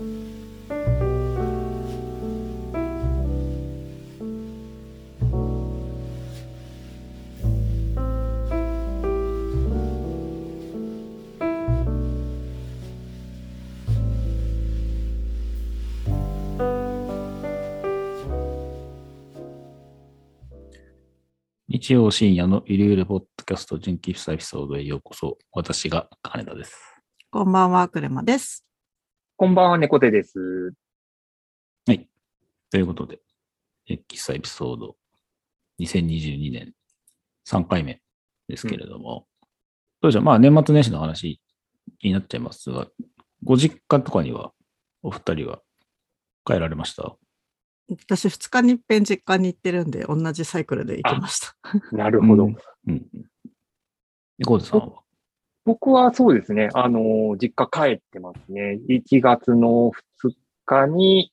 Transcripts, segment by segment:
日曜深夜のゆるゆるポッドキャスト純喫茶エピソードへようこそ。私が金田です。こんばんは、クレマです。こんばんは、猫手です。ということで、え喫茶エピソード2022年3回目ですけれども、どうでしょう？まあ年末年始の話になっちゃいますが、ご実家とかにはお二人は帰られました？私、2日に一遍実家に行ってるんで、同じサイクルで行きました。なるほど。うんうん。で、コーデさんは？僕はそうですね、あの、実家帰ってますね。1月の2日に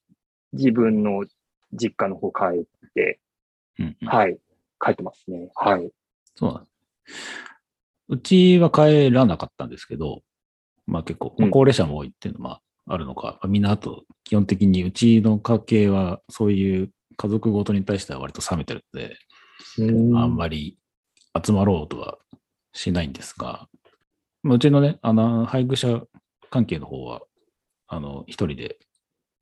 自分の実家の方帰って、うんうんはい、帰ってますね。はい。そうなんです。うちは帰らなかったんですけど、まあ結構、まあうん高齢者も多いっていうのもあるのか、まあみんなあと、基本的にうちの家系はそういう家族ごとに対しては割と冷めてるので、あんまり集まろうとはしないんですが、まあうちのね、あの、配偶者関係の方は、あの、一人で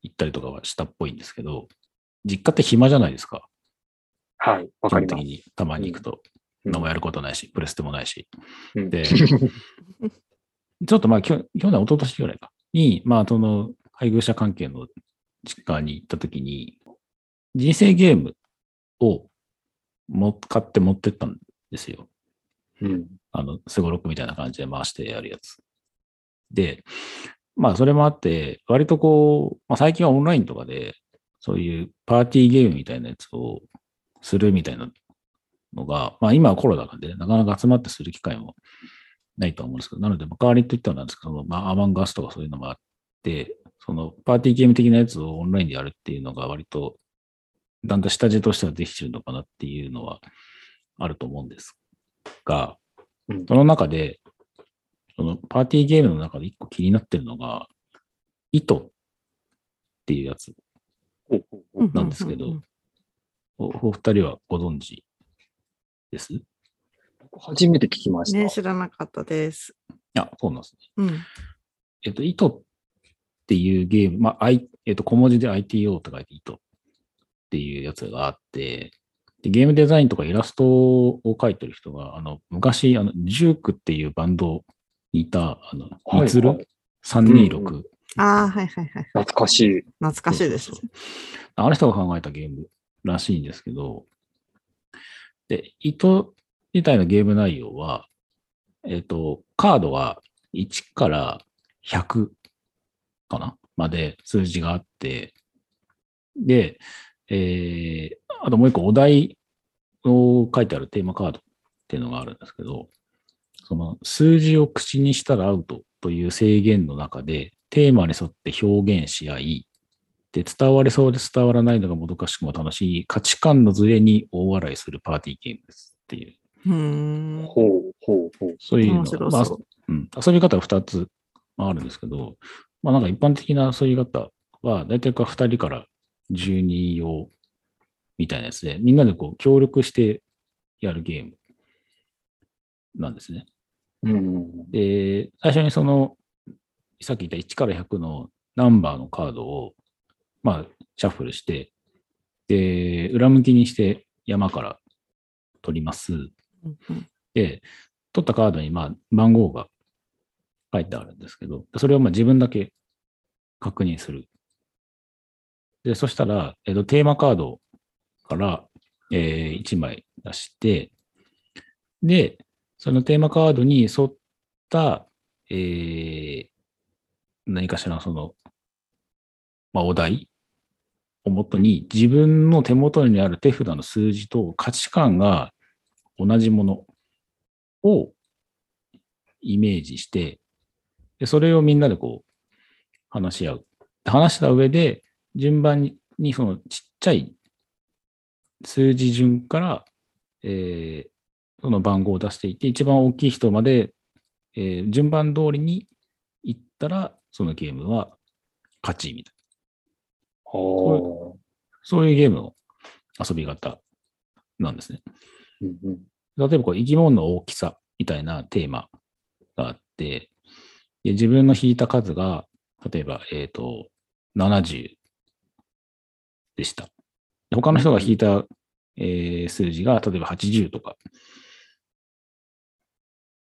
行ったりとかはしたっぽいんですけど、実家って暇じゃないですか。はい、わかります。にたまに行くと。うん何もやることないし、プレステもないし。うんで、ちょっとまあ、去年、一昨年ぐらいか、に、まあ、その、配偶者関係の実家に行った時に、人生ゲームをも買って持ってったんですよ。うんあの、スゴロクみたいな感じで回してやるやつ。で、まあ、それもあって、割とこう、まあ、最近はオンラインとかで、そういうパーティーゲームみたいなやつをするみたいなのが、まあ、今はコロナなんで、なかなか集まってする機会もないと思うんですけど、なので、まあ代わりといってはなんですけど、まあ、アマンガスとかそういうのもあって、そのパーティーゲーム的なやつをオンラインでやるっていうのが割と、だんだん下地としてはできてるのかなっていうのはあると思うんですが、うんその中で、そのパーティーゲームの中で一個気になってるのが、糸っていうやつなんですけどおお二人はご存知です？初めて聞きました。ね、知らなかったです。や、そうなんですね。うん。えっと、糸っていうゲーム、まあ、I えっと、小文字で ITO と書いて糸っていうやつがあって、でゲームデザインとかイラストを描いてる人が、あの、昔、あの、ジュークっていうバンドにいた、あの、はいみつるはい326、うんうああ、はいはいはい。懐かしい。懐かしいですそう。そうそうあの人が考えたゲームらしいんですけど、で、糸自体のゲーム内容は、えっ、と、カードは1から100かな？まで数字があって、で、えー、あともう一個お題を書いてあるテーマカードっていうのがあるんですけど、その数字を口にしたらアウトという制限の中でテーマに沿って表現し合い、で、伝わりそうで伝わらないのがもどかしくも楽しい価値観のズレに大笑いするパーティーゲームですっていう、うーん。ほうほうほう。そういうのが、面白そうまあうん、遊び方は2つあるんですけど、まあなんか一般的な遊び方は、だいたい2人から10人用みたいなやつで、みんなでこう協力してやるゲームなんですね。うん。で、最初にその、さっき言った1から100のナンバーのカードを、まあ、シャッフルして、で、裏向きにして山から取ります。で、取ったカードに、まあ、番号が書いてあるんですけど、それをまあ自分だけ確認する。で、そしたら、えっと、テーマカードから、え1枚出して、で、そのテーマカードに沿った、えー何かしらその、まあ、お題をもとに自分の手元にある手札の数字と価値観が同じものをイメージして、でそれをみんなでこう話し合う。話した上で、順番ににそのちっちゃい数字順から、えーその番号を出していって、一番大きい人まで、えー順番通りに行ったら、そのゲームは勝ちみたいほな。そういうゲームの遊び方なんですね。う。うんうん例えばこう生き物の大きさみたいなテーマがあって、で自分の引いた数が、例えば、えっ、と、70でした。で他の人が引いた、えー数字が、例えば80とか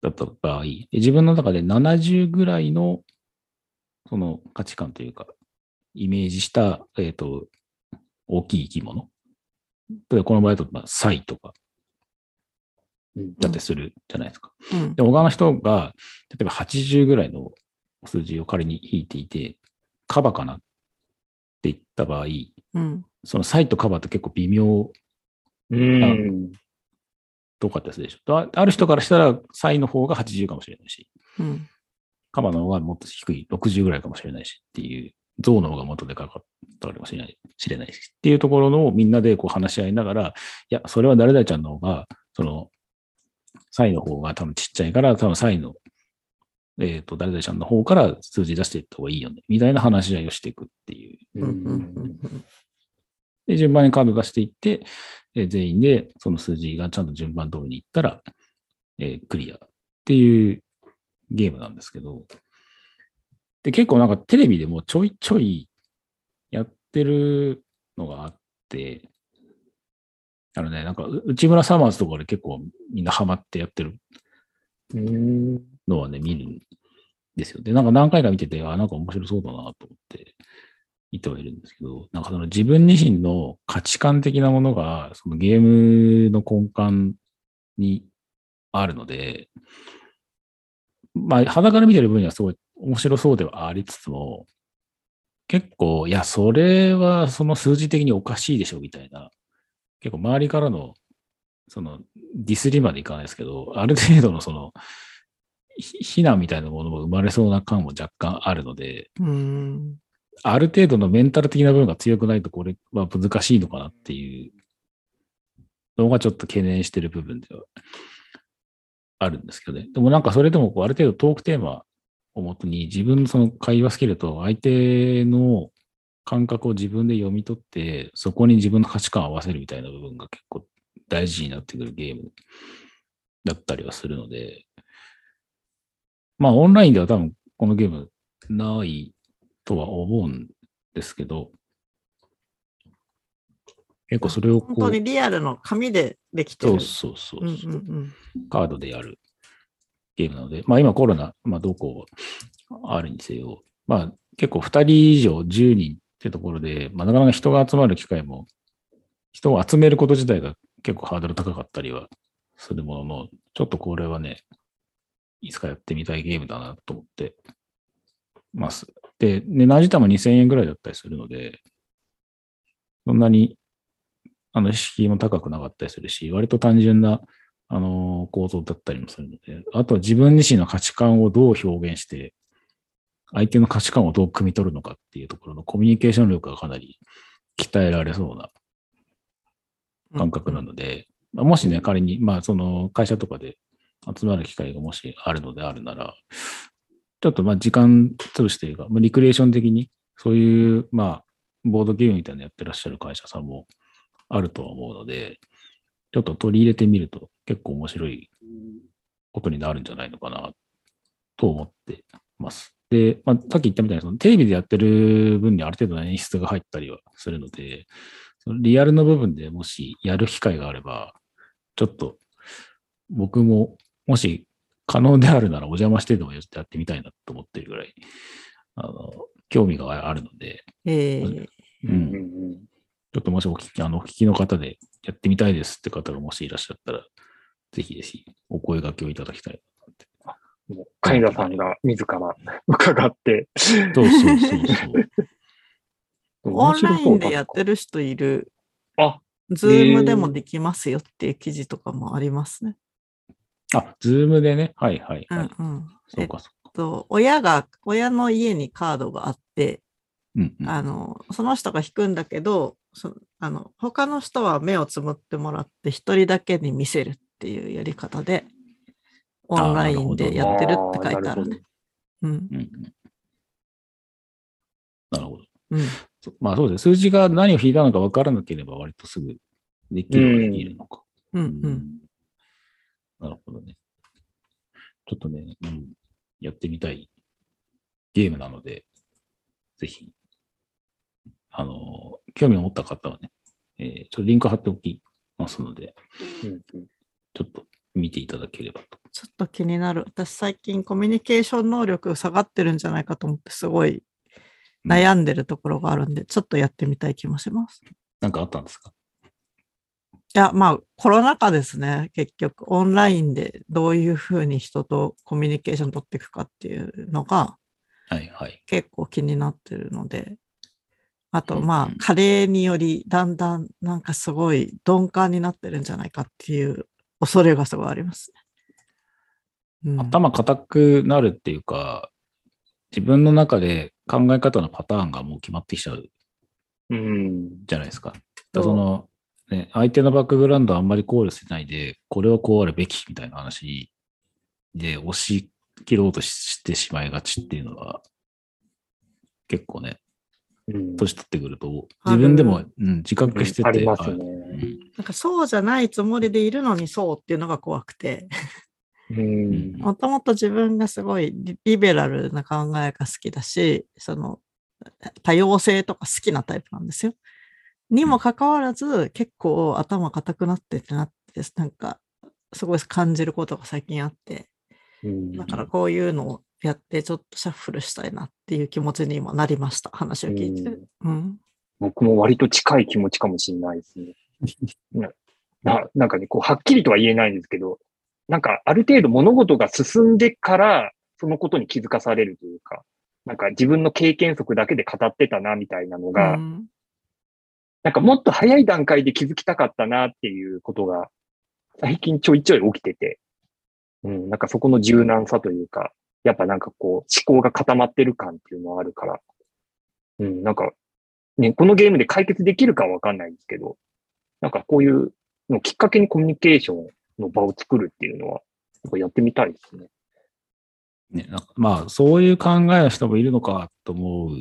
だった場合、で自分の中で70ぐらいのその価値観というか、イメージした、えっ、と、大きい生き物。例えばこの場合だと、まあ、サイとかうんだってするじゃないですか。うんで、他の人が、例えば80ぐらいの数字を仮に引いていて、カバかなって言った場合、うん。そのサイとカバって結構微妙うん。とかったりするでしょ。あある人からしたら、サイの方が80かもしれないし、うん。カバの方がもっと低い60ぐらいかもしれないしっていう、象の方がもっとでかかったかもしれない知れないしっていうところのみんなでこう話し合いながら、いや、それは誰々ちゃんの方が、その、サイの方が多分ちっちゃいから、多分サイの、えっ、と、誰々ちゃんの方から数字出していった方がいいよね、みたいな話し合いをしていくっていう。で、順番にカード出していって、えー全員でその数字がちゃんと順番通りにいったら、えークリアっていうゲームなんですけど、で、結構なんかテレビでもちょいちょいやってるのがあって、あのね、なんかう内村サマーズとかで結構みんなハマってやってるうん。のはね、見るんですよ。で、なんか何回か見てて、あ、なんか面白そうだなと思って見てはいるんですけど、なんかその自分自身の価値観的なものが、そのゲームの根幹にあるので、まあ、肌から見てる分にはすごい面白そうではありつつも、結構、いや、それはその数字的におかしいでしょ、みたいな、結構周りからの、その、ディスりまでいかないですけど、ある程度のその、非難みたいなものも生まれそうな感も若干あるので、うん。ある程度のメンタル的な部分が強くないとこれは難しいのかなっていうのがちょっと懸念してる部分ではあるんですけどね。でもなんかそれでもこうある程度トークテーマをもとに自分のその会話スキルと相手の感覚を自分で読み取って、そこに自分の価値観を合わせるみたいな部分が結構大事になってくるゲームだったりはするので、まあオンラインでは多分このゲームないとは思うんですけど、結構それをこう、本当にリアルの紙でできてる。そう。そうそうう。んそうう、ん。カードでやるゲームなので、まあ今コロナ、まあどこあるにせよ、まあ結構2人以上10人ってところで、まあなかなか人が集まる機会も、人を集めること自体が結構ハードル高かったりはするものの、ちょっとこれはね、いつかやってみたいゲームだなと思ってます。で、値段自体も2000円ぐらいだったりするので、そんなに、あの、敷居も高くなかったりするし、割と単純な、あの、構造だったりもするので、あとは自分自身の価値観をどう表現して、相手の価値観をどう汲み取るのかっていうところのコミュニケーション力がかなり鍛えられそうなうん。感覚なので、まあもしね、仮に、まあ、その会社とかで集まる機会がもしあるのであるなら、ちょっとまあ時間潰しというか、まあ、リクリエーション的に、そういう、まあ、ボードゲームみたいなのやってらっしゃる会社さんもあるとは思うので、ちょっと取り入れてみると結構面白いことになるんじゃないのかなと思ってます。で、まあ、さっき言ったみたいに、そのテレビでやってる分にある程度の演出が入ったりはするので、そのリアルの部分でもしやる機会があれば、ちょっと僕ももし可能であるならお邪魔してでもやってみたいなと思ってるぐらい、あの、興味があるので、ええううんん、うんちょっともしお聞き、あの、お聞きの方でやってみたいですって方がもしいらっしゃったら、ぜひぜひお声掛けをいただきたいなって。うん。もう、カイザさんが自ら伺って、そうそうそうそう。オンラインでやってる人いる。あ、ズームでもできますよっていう記事とかもありますね。あ、ズームでね。はいはいうんはい。うん。そうかそうか。と、親が、親の家にカードがあって、うんうん、あの、その人が引くんだけど、そあの他の人は目をつむってもらって、一人だけに見せるっていうやり方で、オンラインでやってるって書いてあるね。うん。うんうんなるほど。うん。そまあそうですね。数字が何を引いたのか分からなければ割とすぐできるはできるのか。うん。う。うんなるほどね。ちょっとね、うん、やってみたいゲームなので、ぜひ、あの、興味を持った方はね、えーちょっとリンク貼っておきますので、うんうんちょっと見ていただければと。ちょっと気になる。私最近コミュニケーション能力下がってるんじゃないかと思ってすごい悩んでるところがあるんで、ちょっとやってみたい気もします。なんかあったんですか？いや、まあコロナ禍ですね。結局オンラインでどういうふうに人とコミュニケーション取っていくかっていうのがはいはい。結構気になってるので、あとうんまあ加齢によりだんだんなんかすごい鈍感になってるんじゃないかっていう恐れがすごいありますね。うん、頭固くなるっていうか、自分の中で考え方のパターンがもう決まってきちゃううん。じゃないですか。その、ね、相手のバックグラウンドあんまり考慮しないで、これはこうあるべきみたいな話で押し切ろうとしてしまいがちっていうのは、結構ね、うん年取ってくると、自分でも、うん、自覚してて、ありますあうね。んなんかそうじゃないつもりでいるのにそうっていうのが怖くて、うん。もともと自分がすごいリリベラルな考えが好きだし、その多様性とか好きなタイプなんですよ。にもかかわらず結構頭固くなってってなって、なんかすごい感じることが最近あって、うんだからこういうのをやってちょっとシャッフルしたいなっていう気持ちに今なりました。話を聞いて。うん。僕も割と近い気持ちかもしれないですね。なななんかね、こう、はっきりとは言えないんですけど、なんかある程度物事が進んでから、そのことに気づかされるというか、なんか自分の経験則だけで語ってたな、みたいなのが、うんなんかもっと早い段階で気づきたかったなっていうことが、最近ちょいちょい起きてて、うん、なんかそこの柔軟さというか、やっぱなんかこう、思考が固まってる感っていうのはあるから、うん、なんか、ね、このゲームで解決できるかはわかんないんですけど、なんかこういうのきっかけにコミュニケーションの場を作るっていうのは、なんかやってみたいですね。ね、なんかまあ、そういう考えの人もいるのかと思う、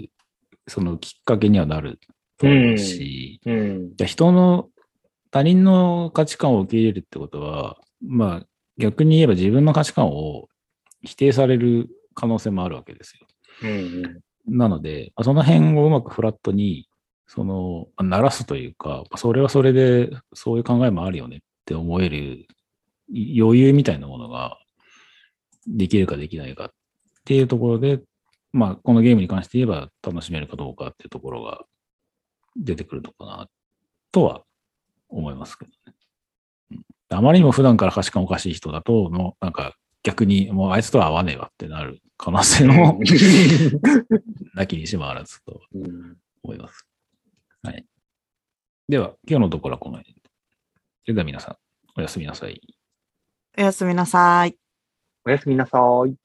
そのきっかけにはなる。と思うし、うん。じゃあ人の、他人の価値観を受け入れるってことは、まあ逆に言えば自分の価値観を否定される可能性もあるわけですよ。うん。なので、まあその辺をうまくフラットに、その、まあ鳴らすというか、それはそれでそういう考えもあるよねって思える余裕みたいなものができるかできないかっていうところで、まあこのゲームに関して言えば楽しめるかどうかっていうところが出てくるのかなとは思いますけどね。うんあまりにも普段から価値観おかしい人だと、もうなんか逆にもうあいつとは合わねえわってなる可能性も なきにしもあらずとうん思います。はい。では、今日のところはこの辺で。それでは皆さん、おやすみなさい。おやすみなさい。おやすみなさい。